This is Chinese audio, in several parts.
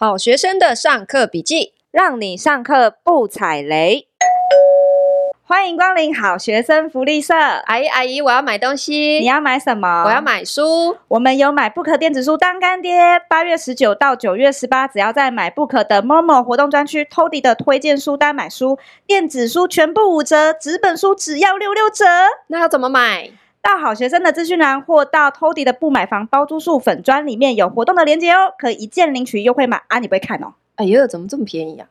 好学生的上课笔记，让你上课不踩雷。欢迎光临好学生福利社。阿姨阿姨，我要买东西。你要买什么？我要买书。我们有买 Book 电子书当干爹。八月十九到九月十八，只要在买 Book 的 Momo 活动专区，Toddy 的推荐书单买书，电子书全部五折，纸本书只要六六折。那要怎么买？到好学生的资讯栏，或到 Toddy 的不买房包租数粉专里面有活动的链接哦，可以一键领取优惠码啊！你不会看哦？哎呦，怎么这么便宜啊？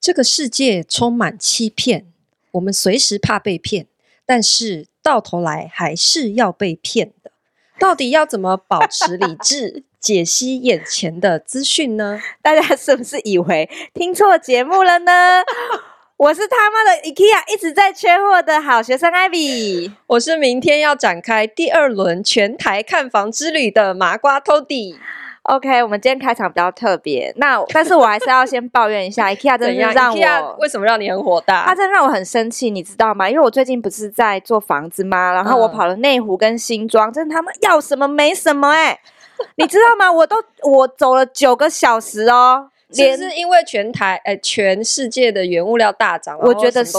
这个世界充满欺骗，我们随时怕被骗，但是到头来还是要被骗的。到底要怎么保持理智，解析眼前的资讯呢？大家是不是以为听错节目了呢？我是他妈的 IKEA 一直在缺货的好学生 Ivy，我是明天要展开第二轮全台看房之旅的麻瓜 Toddy。OK，我们今天开场比较特别，那但是我还是要先抱怨一下，IKEA 真的是让我，IKEA 为什么让你很火大？它真的让我很生气，你知道吗？因为我最近不是在做房子吗？然后我跑了内湖跟新庄，真的他们要什么没什么哎、欸，你知道吗？我都我走了九个小时哦。其实是因为全台诶、欸，全世界的原物料大涨，我觉得是。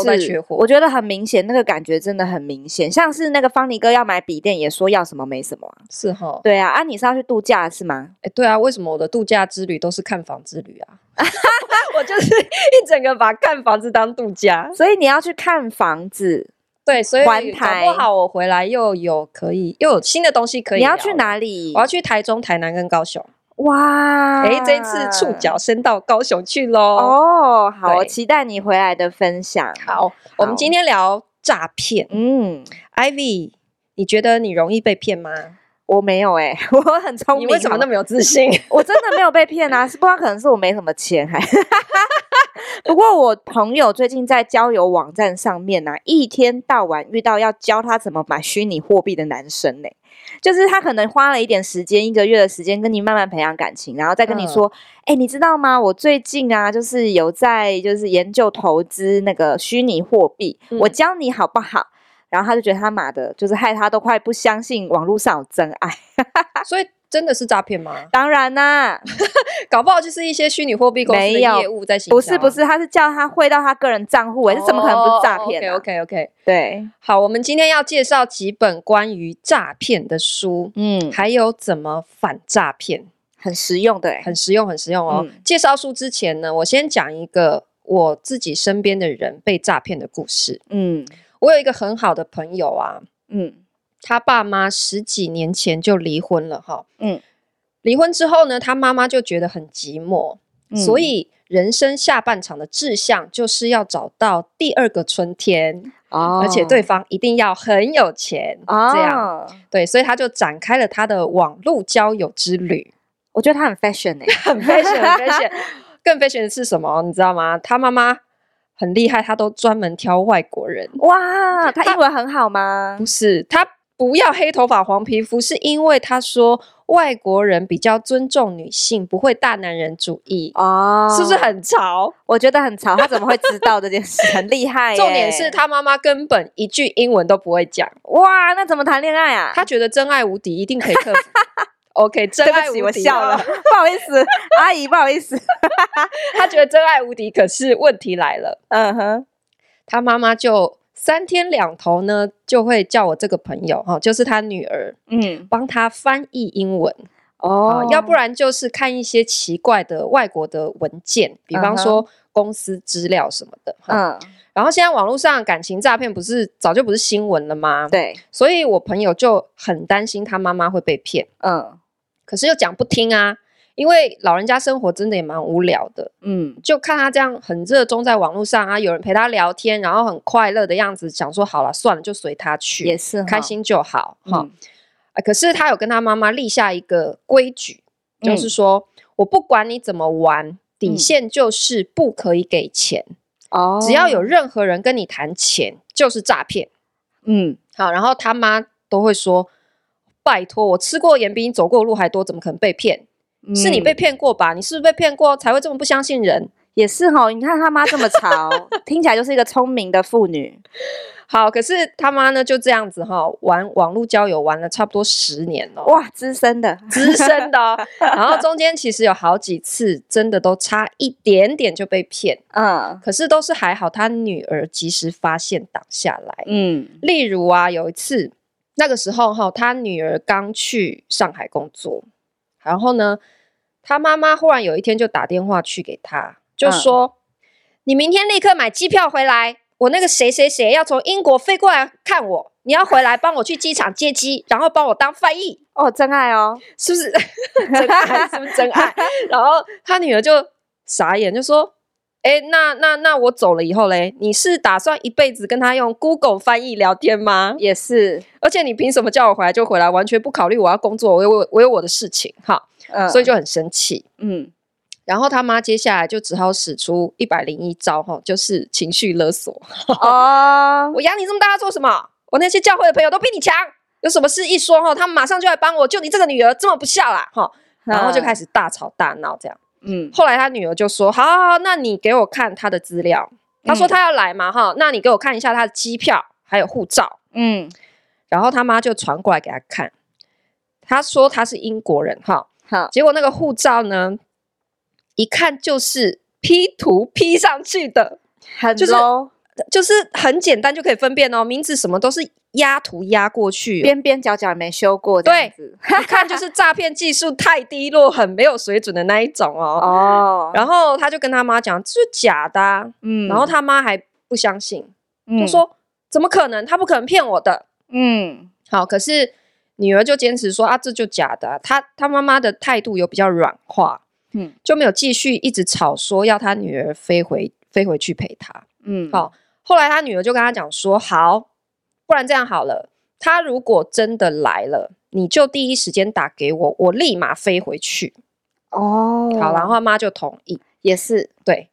我觉得很明显，那个感觉真的很明显。像是那个方尼哥要买笔电，也说要什么没什么、啊。是哈，对啊，啊，你是要去度假是吗？哎、欸，对啊，为什么我的度假之旅都是看房之旅啊？我就是一整个把看房子当度假，所以你要去看房子，对，所以搞不好我回来又有可以又有新的东西可以。你要去哪里？我要去台中、台南跟高雄。哇！哎，这次触角伸到高雄去喽！哦，好，我期待你回来的分享。好，好，我们今天聊诈骗。嗯，Ivy，你觉得你容易被骗吗？我没有哎、欸，我很聪明。你为什么那么有自信？我真的没有被骗啊！是不知道可能是我没什么钱还。不过我朋友最近在交友网站上面啊，一天到晚遇到要教他怎么买虚拟货币的男生呢、欸。就是他可能花了一点时间，一个月的时间跟你慢慢培养感情，然后再跟你说，哎、嗯欸，你知道吗？我最近啊，就是有在就是研究投资那个虚拟货币，嗯、我教你好不好？然后他就觉得他妈的，就是害他都快不相信网络上有真爱，所以。真的是诈骗吗？当然啦，搞不好就是一些虚拟货币公司的业务在行销。不是不是，他是叫他汇到他个人账户，哎、哦，这怎么可能不是诈骗、啊、？OK OK OK，对，好，我们今天要介绍几本关于诈骗的书，嗯，还有怎么反诈骗，很实用的，很实用，很实用哦。嗯、介绍书之前呢，我先讲一个我自己身边的人被诈骗的故事。嗯，我有一个很好的朋友啊，嗯。他爸妈十几年前就离婚了，哈，嗯，离婚之后呢，他妈妈就觉得很寂寞，嗯，所以人生下半场的志向就是要找到第二个春天，哦，而且对方一定要很有钱，哦，这样，对，所以他就展开了他的网络交友之旅。我觉得他很 fashion 哎，很 fashion，很 fashion，更 fashion 的是什么？你知道吗？他妈妈很厉害，他都专门挑外国人。哇，他英文很好吗？不是，他。不要黑头发、黄皮肤，是因为他说外国人比较尊重女性，不会大男人主义哦，是不是很潮？我觉得很潮。他怎么会知道这件事？很厉害。重点是他妈妈根本一句英文都不会讲。哇，那怎么谈恋爱啊？他觉得真爱无敌，一定可以克服。OK，真爱无敌。我笑了，不好意思，阿姨，不好意思。他觉得真爱无敌，可是问题来了。嗯哼，他妈妈就。三天两头呢，就会叫我这个朋友哈，就是他女儿，嗯，帮他翻译英文哦，要不然就是看一些奇怪的外国的文件，比方说公司资料什么的，嗯。然后现在网络上感情诈骗不是早就不是新闻了吗？对，所以我朋友就很担心他妈妈会被骗，嗯，可是又讲不听啊。因为老人家生活真的也蛮无聊的，嗯，就看他这样很热衷在网络上啊，有人陪他聊天，然后很快乐的样子，想说好了算了，就随他去，也是开心就好哈、嗯啊。可是他有跟他妈妈立下一个规矩，嗯、就是说我不管你怎么玩，底线就是不可以给钱。哦，只要有任何人跟你谈钱，就是诈骗。嗯，好，然后他妈都会说，拜托，我吃过盐比你走过的路还多，怎么可能被骗？是你被骗过吧？你是不是被骗过才会这么不相信人？也是哈，你看他妈这么潮，听起来就是一个聪明的妇女。好，可是他妈呢就这样子哈，玩网络交友玩了差不多十年了。哇，资深的，资深的哦。然后中间其实有好几次真的都差一点点就被骗，嗯，可是都是还好，他女儿及时发现挡下来。嗯，例如啊，有一次那个时候哈，他女儿刚去上海工作，然后呢，他妈妈忽然有一天就打电话去给他。就说，你明天立刻买机票回来。我那个谁谁谁要从英国飞过来看我，你要回来帮我去机场接机，然后帮我当翻译。哦，真爱哦，是不是？真爱是不是真爱？然后他女儿就傻眼，就说：“哎，那那那我走了以后嘞，你是打算一辈子跟他用 Google 翻译聊天吗？也是，而且你凭什么叫我回来就回来，完全不考虑我要工作，我有我我有我的事情，哈，嗯，所以就很生气，嗯。”然后他妈接下来就只好使出一百零一招，哈，就是情绪勒索。哦，我养你这么大做什么？我那些教会的朋友都比你强，有什么事一说，哈，他们马上就来帮我。就你这个女儿这么不孝啦，哈，然后就开始大吵大闹这样。嗯，后来他女儿就说：“好好好，那你给我看他的资料。”他说他要来嘛，哈，那你给我看一下他的机票还有护照。嗯，然后他妈就传过来给他看，他说他是英国人，哈，好，结果那个护照呢？一看就是 P 图 P 上去的，很 low，就是就是很简单就可以分辨哦，名字什么都是压图压过去，边边角角也没修过，对，一 看就是诈骗技术太低落，很没有水准的那一种哦。哦，然后他就跟他妈讲这是假的啊，嗯，然后他妈还不相信，就说怎么可能，他不可能骗我的，嗯，好，可是女儿就坚持说啊，这就假的啊，他他妈妈的态度有比较软化。嗯，就没有继续一直吵说要他女儿飞回飞回去陪他。嗯，好，后来他女儿就跟他讲说，好，不然这样好了，他如果真的来了，你就第一时间打给我，我立马飞回去。哦，好，然后他妈就同意，也是对。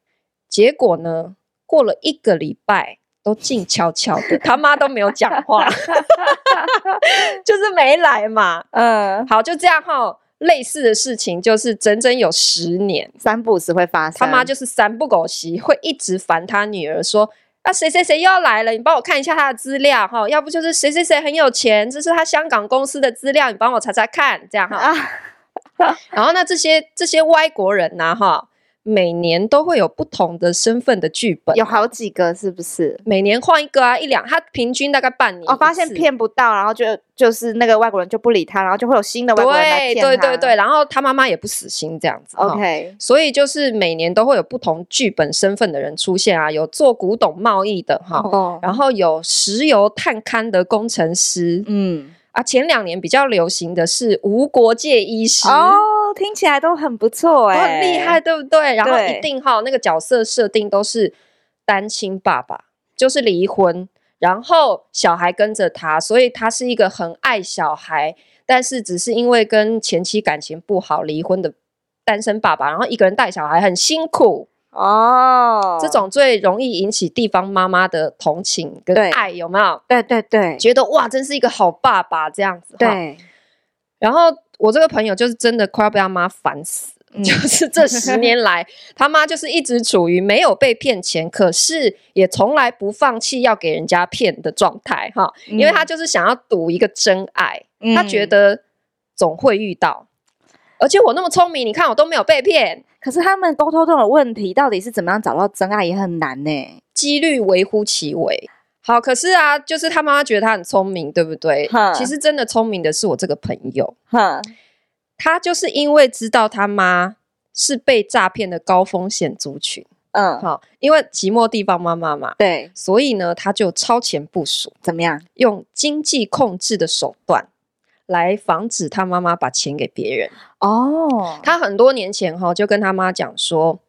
结果呢，过了一个礼拜，都静悄悄的，他妈都没有讲话，就是没来嘛。嗯，好，就这样哈。类似的事情就是整整有十年，三不五时会发生。他妈就是三不狗席，会一直烦他女儿说：“啊，谁谁谁又要来了，你帮我看一下他的资料哈，要不就是谁谁谁很有钱，这是他香港公司的资料，你帮我查查看，这样哈。啊” 然后那这些这些外国人呐哈。每年都会有不同的身份的剧本，有好几个是不是？每年换一个啊，一两，他平均大概半年。我、哦、发现骗不到，然后就就是那个外国人就不理他，然后就会有新的外国人来骗他。对对对对，然后他妈妈也不死心这样子。OK，所以就是每年都会有不同剧本身份的人出现啊，有做古董贸易的哈，哦、然后有石油探勘的工程师，嗯。啊，前两年比较流行的是无国界医师哦，听起来都很不错哎、欸，很厉害，对不对？然后一定哈，那个角色设定都是单亲爸爸，就是离婚，然后小孩跟着他，所以他是一个很爱小孩，但是只是因为跟前妻感情不好离婚的单身爸爸，然后一个人带小孩很辛苦。哦，这种最容易引起地方妈妈的同情跟爱，有没有？对对对，觉得哇，真是一个好爸爸这样子。对。然后我这个朋友就是真的快要被他妈烦死，嗯、就是这十年来，他妈就是一直处于没有被骗钱，可是也从来不放弃要给人家骗的状态哈，因为他就是想要赌一个真爱，嗯、他觉得总会遇到，而且我那么聪明，你看我都没有被骗。可是他们沟通这种问题，到底是怎么样找到真爱也很难呢？几率微乎其微。好，可是啊，就是他妈妈觉得他很聪明，对不对？哈其实真的聪明的是我这个朋友。哈他就是因为知道他妈是被诈骗的高风险族群。嗯，好，因为寂寞地方妈妈嘛，对，所以呢，他就超前部署，怎么样？用经济控制的手段。来防止他妈妈把钱给别人哦。他很多年前哈就跟他妈讲说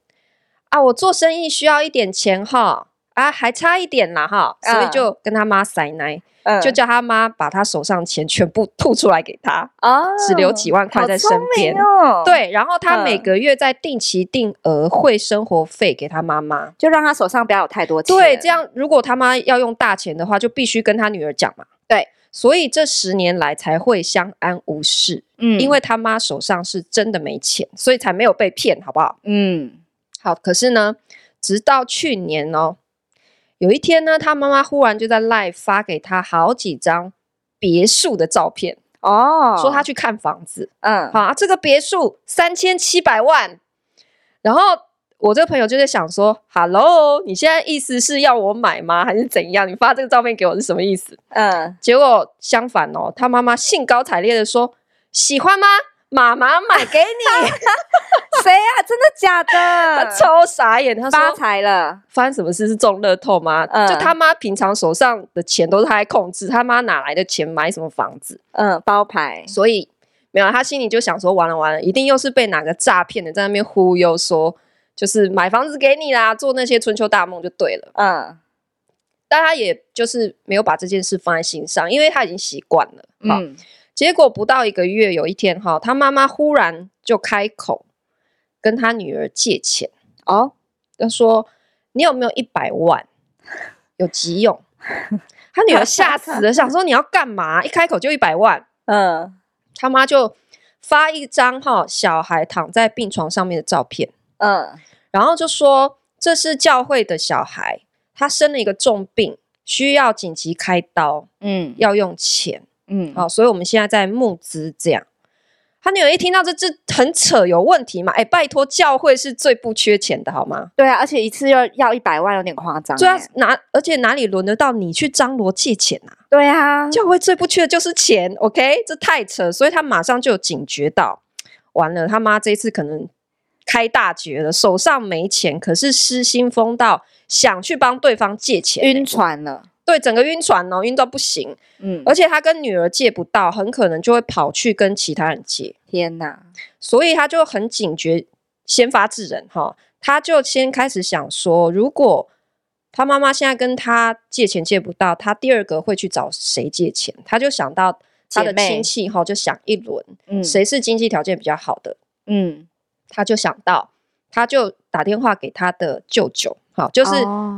啊，我做生意需要一点钱哈啊，还差一点啦哈，所以就跟他妈塞奶，就叫他妈把他手上钱全部吐出来给他哦，只留几万块在身边哦。对，然后他每个月在定期定额汇生活费给他妈妈，就让他手上不要有太多钱。对，这样如果他妈要用大钱的话，就必须跟他女儿讲嘛。对。所以这十年来才会相安无事，嗯，因为他妈手上是真的没钱，所以才没有被骗，好不好？嗯，好，可是呢，直到去年哦，有一天呢，他妈妈忽然就在 Live 发给他好几张别墅的照片哦，说他去看房子，嗯，好啊，这个别墅三千七百万，然后。我这个朋友就在想说，Hello，你现在意思是要我买吗？还是怎样？你发这个照片给我是什么意思？嗯，结果相反哦，他妈妈兴高采烈的说，喜欢吗？妈妈买给你。谁呀、啊？真的假的？他超傻眼，他说发财了，发生什么事？是中乐透吗？嗯、就他妈平常手上的钱都是他在控制，他妈哪来的钱买什么房子？嗯，包牌。所以没有，他心里就想说，完了完了，一定又是被哪个诈骗的在那边忽悠说。就是买房子给你啦，做那些春秋大梦就对了。嗯，但他也就是没有把这件事放在心上，因为他已经习惯了。嗯，结果不到一个月，有一天哈，他妈妈忽然就开口跟他女儿借钱哦，他说：“你有没有一百万？有急用？”他女儿 吓死了，想说：“你要干嘛？”一开口就一百万。嗯，他妈就发一张哈小孩躺在病床上面的照片。嗯，然后就说这是教会的小孩，他生了一个重病，需要紧急开刀，嗯，要用钱，嗯，好，所以我们现在在募资这样。他女儿一听到这，这很扯，有问题嘛？哎，拜托，教会是最不缺钱的，好吗？对啊，而且一次要要一百万，有点夸张。对啊，哪而且哪里轮得到你去张罗借钱啊？对啊，教会最不缺的就是钱，OK？这太扯，所以他马上就警觉到，完了，他妈这一次可能。开大绝了，手上没钱，可是失心疯到想去帮对方借钱，晕船了。对，整个晕船哦，晕到不行。嗯，而且他跟女儿借不到，很可能就会跑去跟其他人借。天哪！所以他就很警觉，先发制人哈，他就先开始想说，如果他妈妈现在跟他借钱借不到，他第二个会去找谁借钱？他就想到他的亲戚哈，就想一轮，嗯，谁是经济条件比较好的？嗯。他就想到，他就打电话给他的舅舅，好，就是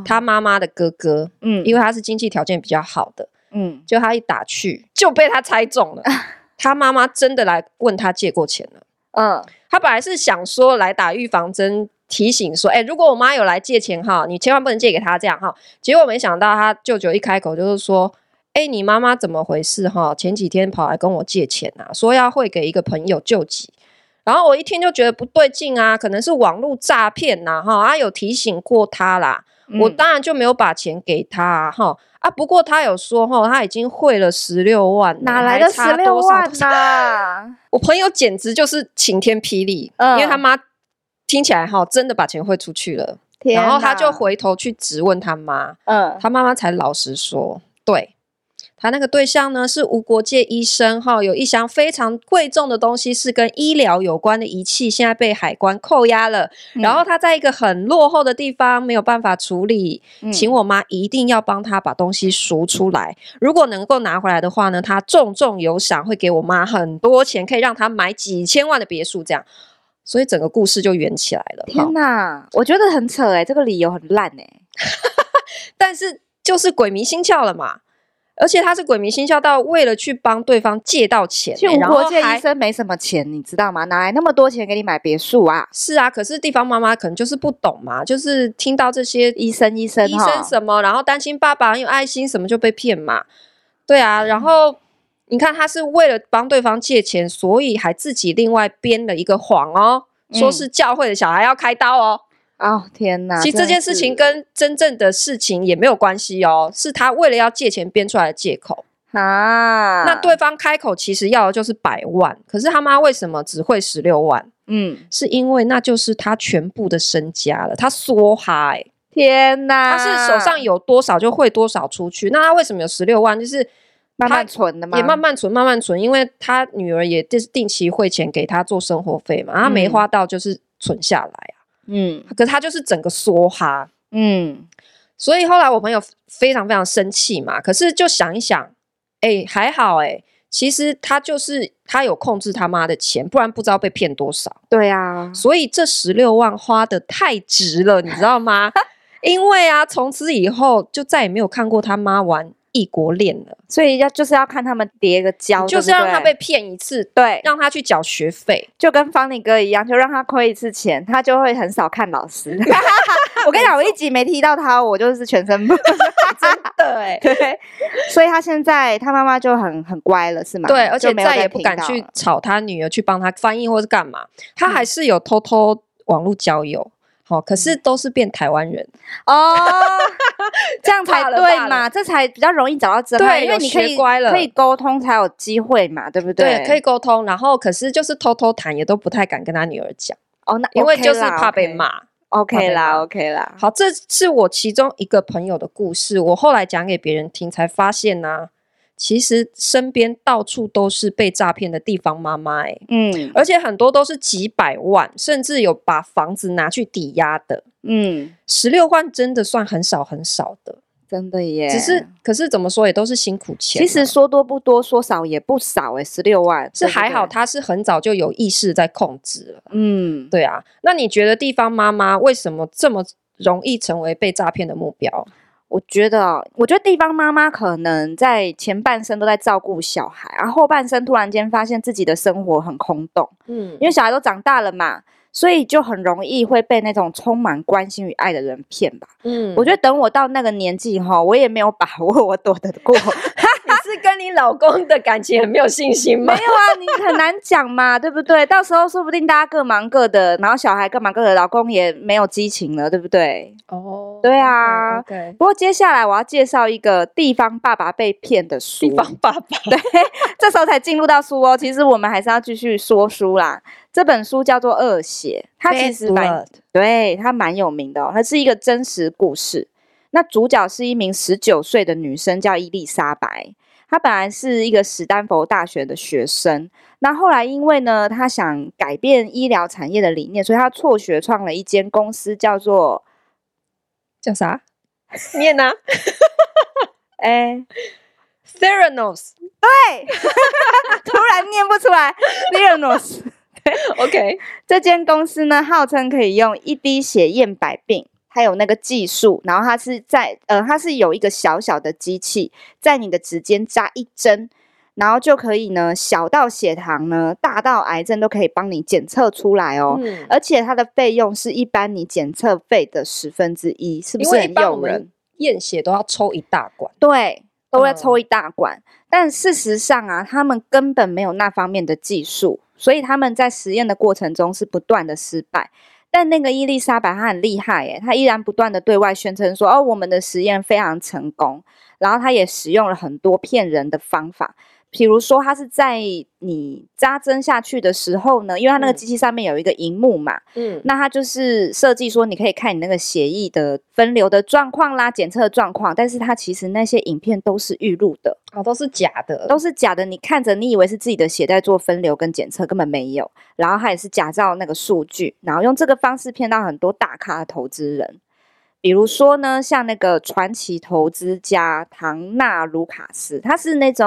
他妈妈的哥哥，嗯，因为他是经济条件比较好的，嗯，就他一打去就被他猜中了，他妈妈真的来问他借过钱了，嗯，他本来是想说来打预防针，提醒说，哎，如果我妈有来借钱哈，你千万不能借给他这样哈，结果没想到他舅舅一开口就是说，哎，你妈妈怎么回事哈？前几天跑来跟我借钱啊，说要汇给一个朋友救急。然后我一听就觉得不对劲啊，可能是网络诈骗呐，哈，啊有提醒过他啦，嗯、我当然就没有把钱给他，哈啊，不过他有说，哈，他已经汇了十六万，哪来的十六万呐、啊？我朋友简直就是晴天霹雳，嗯、因为他妈听起来哈，真的把钱汇出去了，然后他就回头去质问他妈，嗯，他妈妈才老实说，对。他那个对象呢是无国界医生哈，有一箱非常贵重的东西是跟医疗有关的仪器，现在被海关扣押了。嗯、然后他在一个很落后的地方没有办法处理，嗯、请我妈一定要帮他把东西赎出来。如果能够拿回来的话呢，他重重有赏，会给我妈很多钱，可以让他买几千万的别墅。这样，所以整个故事就圆起来了。天哪，我觉得很扯哎、欸，这个理由很烂哎、欸，但是就是鬼迷心窍了嘛。而且他是鬼迷心窍到为了去帮对方借到钱，去无国界医生没什么钱，你知道吗？哪来那么多钱给你买别墅啊？是啊，可是地方妈妈可能就是不懂嘛，就是听到这些医生医生医生什么，然后担心爸爸很有爱心什么就被骗嘛。对啊，然后你看他是为了帮对方借钱，所以还自己另外编了一个谎哦，说是教会的小孩要开刀哦。哦天哪！其实这件事情跟真正的事情也没有关系哦，是他为了要借钱编出来的借口啊。那对方开口其实要的就是百万，可是他妈为什么只会十六万？嗯，是因为那就是他全部的身家了，他梭哈、欸。天哪！他是手上有多少就汇多少出去。那他为什么有十六万？就是慢慢存的嘛，也慢慢存，慢慢存，因为他女儿也就是定期汇钱给他做生活费嘛，他没花到就是存下来啊。嗯，可是他就是整个梭哈，嗯，所以后来我朋友非常非常生气嘛。可是就想一想，哎、欸，还好哎、欸，其实他就是他有控制他妈的钱，不然不知道被骗多少。对啊，所以这十六万花的太值了，你知道吗？因为啊，从此以后就再也没有看过他妈玩异国恋了，所以要就是要看他们叠个交，就是让他被骗一次，对，让他去缴学费，就跟方尼哥一样，就让他亏一次钱，他就会很少看老师。我跟你讲，我一集没提到他，我就是全身不 真的哎，对，所以他现在他妈妈就很很乖了，是吗？对，而且再也不敢去吵他女儿去帮他翻译或是干嘛，他还是有偷偷网络交友。好，可是都是变台湾人。哦，这样才对嘛，这才比较容易找到真爱，因为你可以可以沟通才有机会嘛，对不对？对，可以沟通，然后可是就是偷偷谈，也都不太敢跟他女儿讲哦，那因为就是怕被骂。OK 啦，OK 啦。好，这是我其中一个朋友的故事，我后来讲给别人听，才发现呢。其实身边到处都是被诈骗的地方妈妈，哎，嗯，而且很多都是几百万，甚至有把房子拿去抵押的，嗯，十六万真的算很少很少的，真的耶。只是，可是怎么说也都是辛苦钱。其实说多不多，说少也不少，哎，十六万是还好，他是很早就有意识在控制了，嗯，对啊。那你觉得地方妈妈为什么这么容易成为被诈骗的目标？我觉得，我觉得地方妈妈可能在前半生都在照顾小孩，然后后半生突然间发现自己的生活很空洞，嗯，因为小孩都长大了嘛，所以就很容易会被那种充满关心与爱的人骗吧，嗯，我觉得等我到那个年纪哈，我也没有把握我躲得过。你老公的感情很没有信心吗？没有啊，你很难讲嘛，对不对？到时候说不定大家各忙各的，然后小孩各忙各的，老公也没有激情了，对不对？哦，对啊。Okay, okay. 不过接下来我要介绍一个地方爸爸被骗的书。地方爸爸，对，这时候才进入到书哦。其实我们还是要继续说书啦。这本书叫做《恶血》，它其实蛮，对，它蛮有名的哦。它是一个真实故事。那主角是一名十九岁的女生，叫伊丽莎白。他本来是一个史丹佛大学的学生，那后来因为呢，他想改变医疗产业的理念，所以他辍学创了一间公司，叫做叫啥？念呢？哎，Theranos。对，突然念不出来，Theranos。对，OK，这间公司呢，号称可以用一滴血验百病。还有那个技术，然后它是在呃，它是有一个小小的机器，在你的指尖扎一针，然后就可以呢，小到血糖呢，大到癌症都可以帮你检测出来哦。嗯、而且它的费用是一般你检测费的十分之一，是不是很诱人？验血都要抽一大管，对，都要抽一大管。嗯、但事实上啊，他们根本没有那方面的技术，所以他们在实验的过程中是不断的失败。但那个伊丽莎白她很厉害耶，她依然不断的对外宣称说，哦，我们的实验非常成功，然后她也使用了很多骗人的方法。比如说，它是在你扎针下去的时候呢，因为它那个机器上面有一个荧幕嘛，嗯，那它就是设计说你可以看你那个血液的分流的状况啦，检测的状况，但是它其实那些影片都是预录的，哦，都是假的，都是假的。你看着，你以为是自己的血在做分流跟检测，根本没有。然后它也是假造那个数据，然后用这个方式骗到很多大咖的投资人。比如说呢，像那个传奇投资家唐纳卢卡斯，他是那种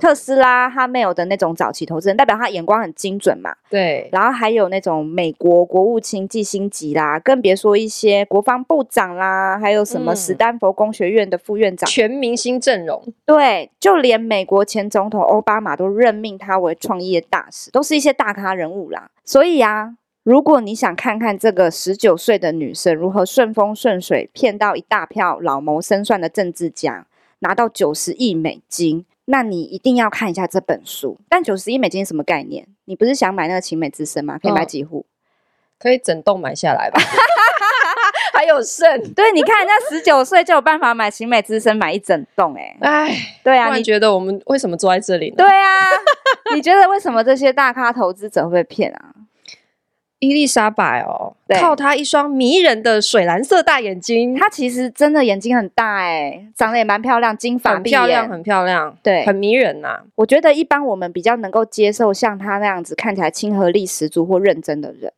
特斯拉、哈梅尔的那种早期投资人，代表他眼光很精准嘛。对。然后还有那种美国国务卿季辛吉啦，更别说一些国防部长啦，还有什么史丹佛工学院的副院长，全明星阵容。对，就连美国前总统奥巴马都任命他为创业大使，都是一些大咖人物啦。所以啊。如果你想看看这个十九岁的女生如何顺风顺水骗到一大票老谋深算的政治家，拿到九十亿美金，那你一定要看一下这本书。但九十亿美金是什么概念？你不是想买那个晴美之声吗？可以买几户？哦，可以整栋买下来吧？还有剩？对，你看人家十九岁就有办法买晴美之声买一整栋，欸，哎，哎，对啊，你觉得我们为什么坐在这里呢？对啊，你觉得为什么这些大咖投资者会被骗啊？伊丽莎白哦，靠她一双迷人的水蓝色大眼睛，她其实真的眼睛很大哎，长得也蛮漂亮，金发很漂亮，很漂亮，对，很迷人呐、啊。我觉得一般我们比较能够接受像她那样子看起来亲和力十足或认真的人，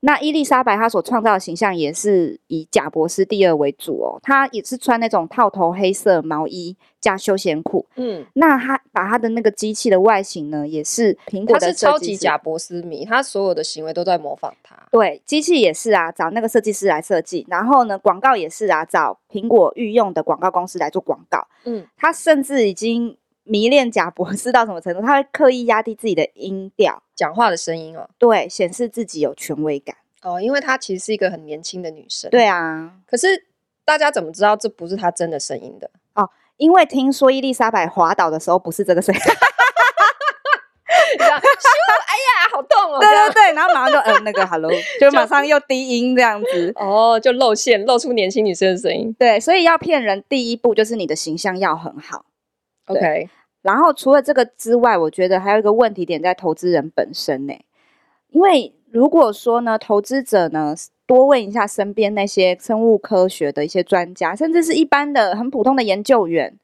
那伊丽莎白她所创造的形象也是以贾伯斯第二为主哦，她也是穿那种套头黑色毛衣加休闲裤。嗯，那她把她的那个机器的外形呢，也是苹果的。他是超级贾伯斯迷，他所有的行为都在模仿他。对，机器也是啊，找那个设计师来设计，然后呢，广告也是啊，找苹果御用的广告公司来做广告。嗯，他甚至已经迷恋贾博士到什么程度？他会刻意压低自己的音调。讲话的声音哦，对，显示自己有权威感哦，因为她其实是一个很年轻的女生。对啊，可是大家怎么知道这不是她真的声音的？哦，因为听说伊丽莎白滑倒的时候不是这个声音，这样，哎呀，好痛哦！对对对，然后马上就嗯那个 hello，就马上又低音这样子，哦，就露馅，露出年轻女生的声音。对，所以要骗人，第一步就是你的形象要很好。OK。然后除了这个之外，我觉得还有一个问题点在投资人本身呢。因为如果说呢，投资者呢多问一下身边那些生物科学的一些专家，甚至是一般的很普通的研究员，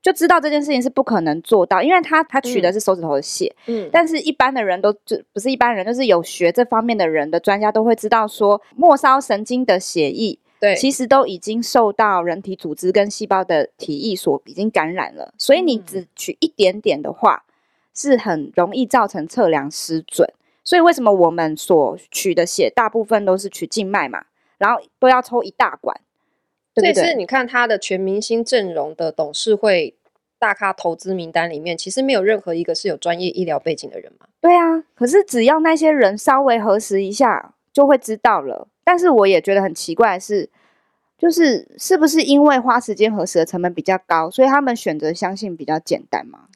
就知道这件事情是不可能做到，因为他他取的是手指头的血，嗯，但是一般的人都就不是一般人，就是有学这方面的人的专家都会知道说，末梢神经的血液。对，其实都已经受到人体组织跟细胞的体液所已经感染了，所以你只取一点点的话，嗯、是很容易造成测量失准。所以为什么我们所取的血大部分都是取静脉嘛，然后都要抽一大管？对，所以是你看他的全明星阵容的董事会大咖投资名单里面，其实没有任何一个是有专业医疗背景的人嘛？对啊，可是只要那些人稍微核实一下，就会知道了。但是我也觉得很奇怪的是，就是是不是因为花时间核实的成本比较高，所以他们选择相信比较简单吗？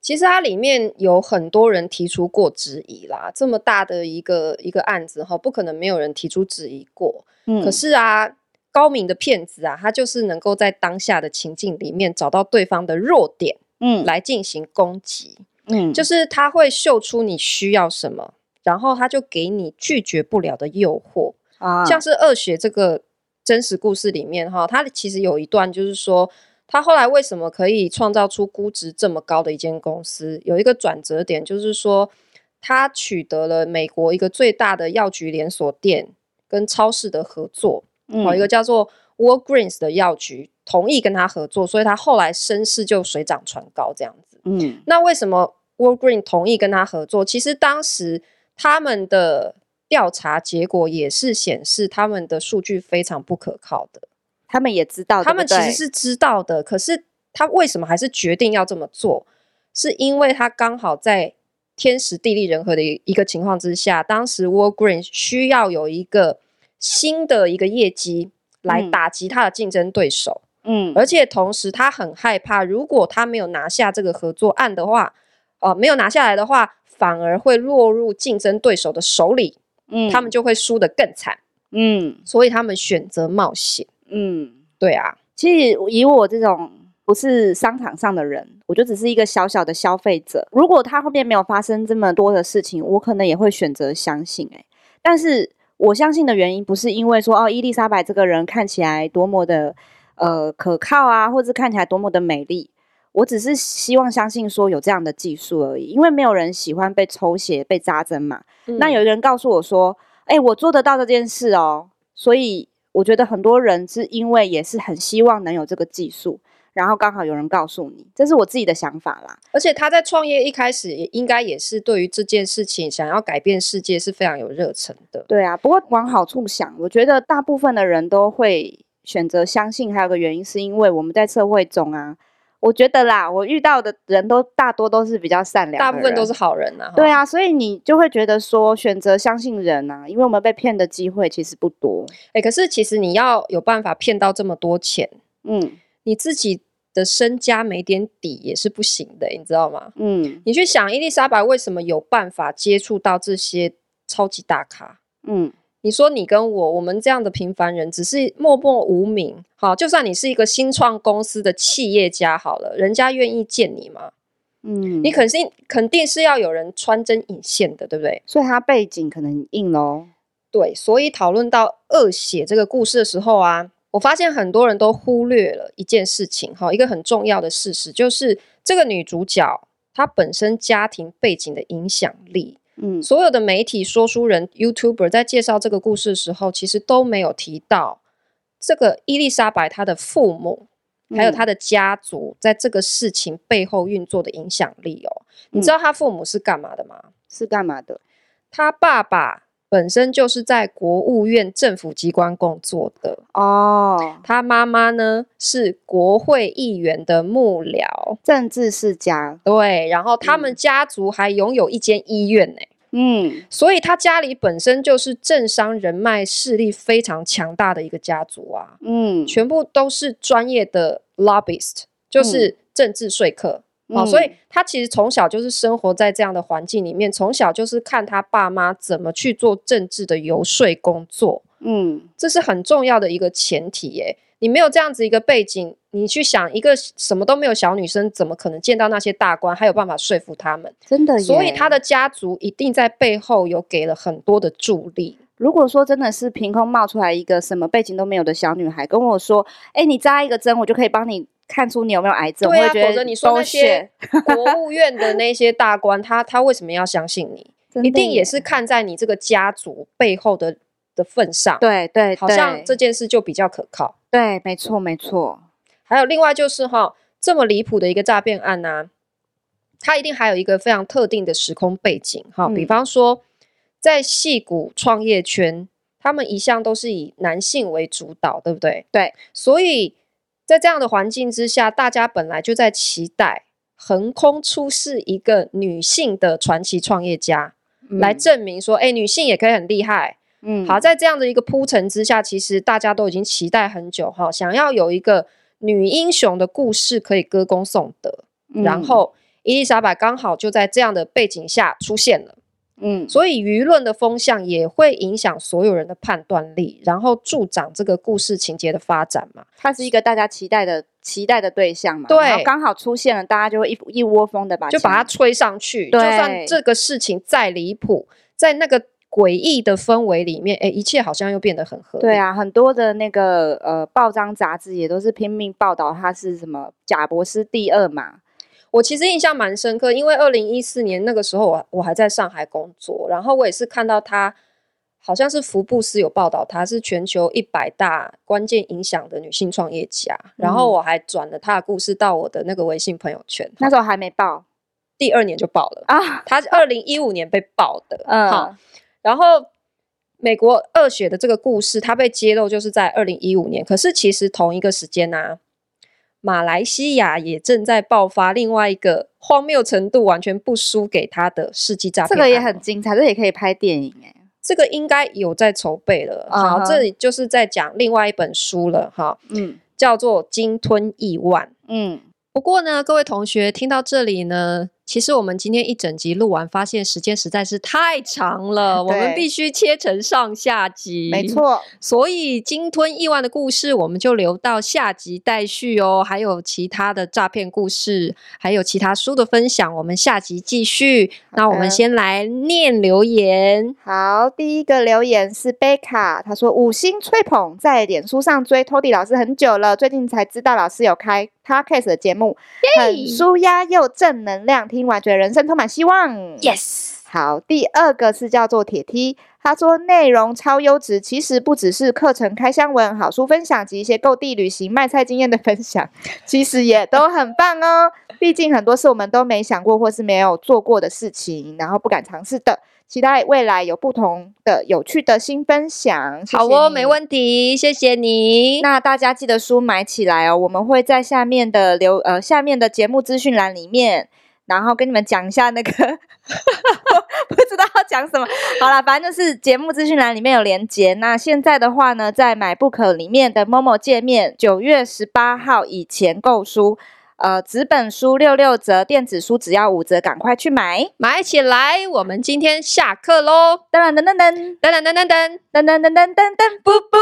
其实它里面有很多人提出过质疑啦，这么大的一个一个案子哈，不可能没有人提出质疑过。嗯，可是啊，高明的骗子啊，他就是能够在当下的情境里面找到对方的弱点，嗯，来进行攻击，嗯，就是他会秀出你需要什么，然后他就给你拒绝不了的诱惑。啊，像是二血这个真实故事里面哈，他其实有一段就是说，他后来为什么可以创造出估值这么高的一间公司，有一个转折点，就是说他取得了美国一个最大的药局连锁店跟超市的合作，嗯，一个叫做 Walgreens 的药局同意跟他合作，所以他后来身世就水涨船高这样子。嗯，那为什么 Walgreens 同意跟他合作？其实当时他们的调查结果也是显示，他们的数据非常不可靠的。他们也知道，他们其实是知道的。可是他为什么还是决定要这么做？是因为他刚好在天时地利人和的一个情况之下，当时 Walgreens 需要有一个新的一个业绩来打击他的竞争对手。嗯，而且同时他很害怕，如果他没有拿下这个合作案的话，哦、呃，没有拿下来的话，反而会落入竞争对手的手里。嗯，他们就会输得更惨，嗯，所以他们选择冒险，嗯，对啊。其实以我这种不是商场上的人，我就只是一个小小的消费者。如果他后面没有发生这么多的事情，我可能也会选择相信、欸。诶，但是我相信的原因不是因为说哦，伊丽莎白这个人看起来多么的呃可靠啊，或者看起来多么的美丽。我只是希望相信说有这样的技术而已，因为没有人喜欢被抽血、被扎针嘛。嗯、那有一个人告诉我说：“哎、欸，我做得到这件事哦。”所以我觉得很多人是因为也是很希望能有这个技术，然后刚好有人告诉你，这是我自己的想法啦。而且他在创业一开始也应该也是对于这件事情想要改变世界是非常有热忱的。对啊，不过往好处想，我觉得大部分的人都会选择相信，还有个原因是因为我们在社会中啊。我觉得啦，我遇到的人都大多都是比较善良，大部分都是好人呐。对啊，所以你就会觉得说，选择相信人啊，因为我们被骗的机会其实不多。哎，可是其实你要有办法骗到这么多钱，嗯，你自己的身家没点底也是不行的，你知道吗？嗯，你去想伊丽莎白为什么有办法接触到这些超级大咖？嗯。你说你跟我，我们这样的平凡人，只是默默无名。好，就算你是一个新创公司的企业家，好了，人家愿意见你吗？嗯，你肯定肯定是要有人穿针引线的，对不对？所以他背景可能硬喽。对，所以讨论到恶血这个故事的时候啊，我发现很多人都忽略了一件事情，哈，一个很重要的事实，就是这个女主角她本身家庭背景的影响力。嗯，所有的媒体、说书人、YouTuber 在介绍这个故事的时候，其实都没有提到这个伊丽莎白她的父母，还有她的家族在这个事情背后运作的影响力哦。嗯、你知道她父母是干嘛的吗？是干嘛的？她爸爸。本身就是在国务院政府机关工作的哦，他妈妈呢是国会议员的幕僚，政治世家。对，然后他们家族还拥有一间医院呢。嗯，所以他家里本身就是政商人脉势力非常强大的一个家族啊。嗯，全部都是专业的 lobbyist，就是政治说客。哦，所以他其实从小就是生活在这样的环境里面，从小就是看他爸妈怎么去做政治的游说工作。嗯，这是很重要的一个前提耶。你没有这样子一个背景，你去想一个什么都没有小女生，怎么可能见到那些大官，还有办法说服他们？真的。所以他的家族一定在背后有给了很多的助力。如果说真的是凭空冒出来一个什么背景都没有的小女孩跟我说：“哎，你扎一个针，我就可以帮你。”看出你有没有癌症？对啊，否则你说那些国务院的那些大官，他他为什么要相信你？一定也是看在你这个家族背后的的份上。对对，好像这件事就比较可靠。对，没错没错。还有另外就是哈，这么离谱的一个诈骗案呢，它一定还有一个非常特定的时空背景哈。比方说，在戏骨创业圈，他们一向都是以男性为主导，对不对？对，所以。在这样的环境之下，大家本来就在期待横空出世一个女性的传奇创业家，嗯、来证明说，哎、欸，女性也可以很厉害。嗯，好，在这样的一个铺陈之下，其实大家都已经期待很久哈，想要有一个女英雄的故事可以歌功颂德。嗯、然后，伊丽莎白刚好就在这样的背景下出现了。嗯，所以舆论的风向也会影响所有人的判断力，然后助长这个故事情节的发展嘛。它是一个大家期待的期待的对象嘛。对，刚好出现了，大家就会一一窝蜂的把就把它吹上去。对，就算这个事情再离谱，在那个诡异的氛围里面，哎，一切好像又变得很合理。对啊，很多的那个呃报章杂志也都是拼命报道他是什么贾博斯第二嘛。我其实印象蛮深刻，因为二零一四年那个时候我我还在上海工作，然后我也是看到他，好像是福布斯有报道他是全球一百大关键影响的女性创业家，嗯、然后我还转了他的故事到我的那个微信朋友圈。那时候还没报，第二年就报了啊！他是二零一五年被报的，嗯，好，然后美国恶血的这个故事，它被揭露就是在二零一五年，可是其实同一个时间呢、啊。马来西亚也正在爆发另外一个荒谬程度完全不输给他的世纪诈骗，这个也很精彩，这也可以拍电影哎，这个应该有在筹备了。Uh huh. 好，这里就是在讲另外一本书了哈，嗯，叫做《鲸吞亿万》。嗯，不过呢，各位同学听到这里呢。其实我们今天一整集录完，发现时间实在是太长了，我们必须切成上下集。没错，所以鲸吞亿万的故事，我们就留到下集待续哦。还有其他的诈骗故事，还有其他书的分享，我们下集继续。那我们先来念留言。好，第一个留言是贝卡，他说五星吹捧，在脸书上追 Tody 老师很久了，最近才知道老师有开 Podcast 的节目，很舒压又正能量，听完觉得人生充满希望。Yes，好，第二个是叫做铁梯，他说内容超优质，其实不只是课程开箱文、好书分享及一些购地旅行卖菜经验的分享，其实也都很棒哦。毕竟很多是我们都没想过或是没有做过的事情，然后不敢尝试的。期待未来有不同的有趣的新分享。谢谢。好哦，没问题，谢谢你。那大家记得书买起来哦，我们会在下面的留呃下面的节目资讯栏里面，然后跟你们讲一下那个，不知道要讲什么。好了，反正就是节目资讯栏里面有连接。那现在的话呢，在 MyBook 里面的 Momo 界面，九月十八号以前购书。呃，纸本书六六折，电子书只要五折，赶快去买，买起来！我们今天下课喽！噔噔噔噔噔噔噔噔噔噔噔噔噔噔噔，布布。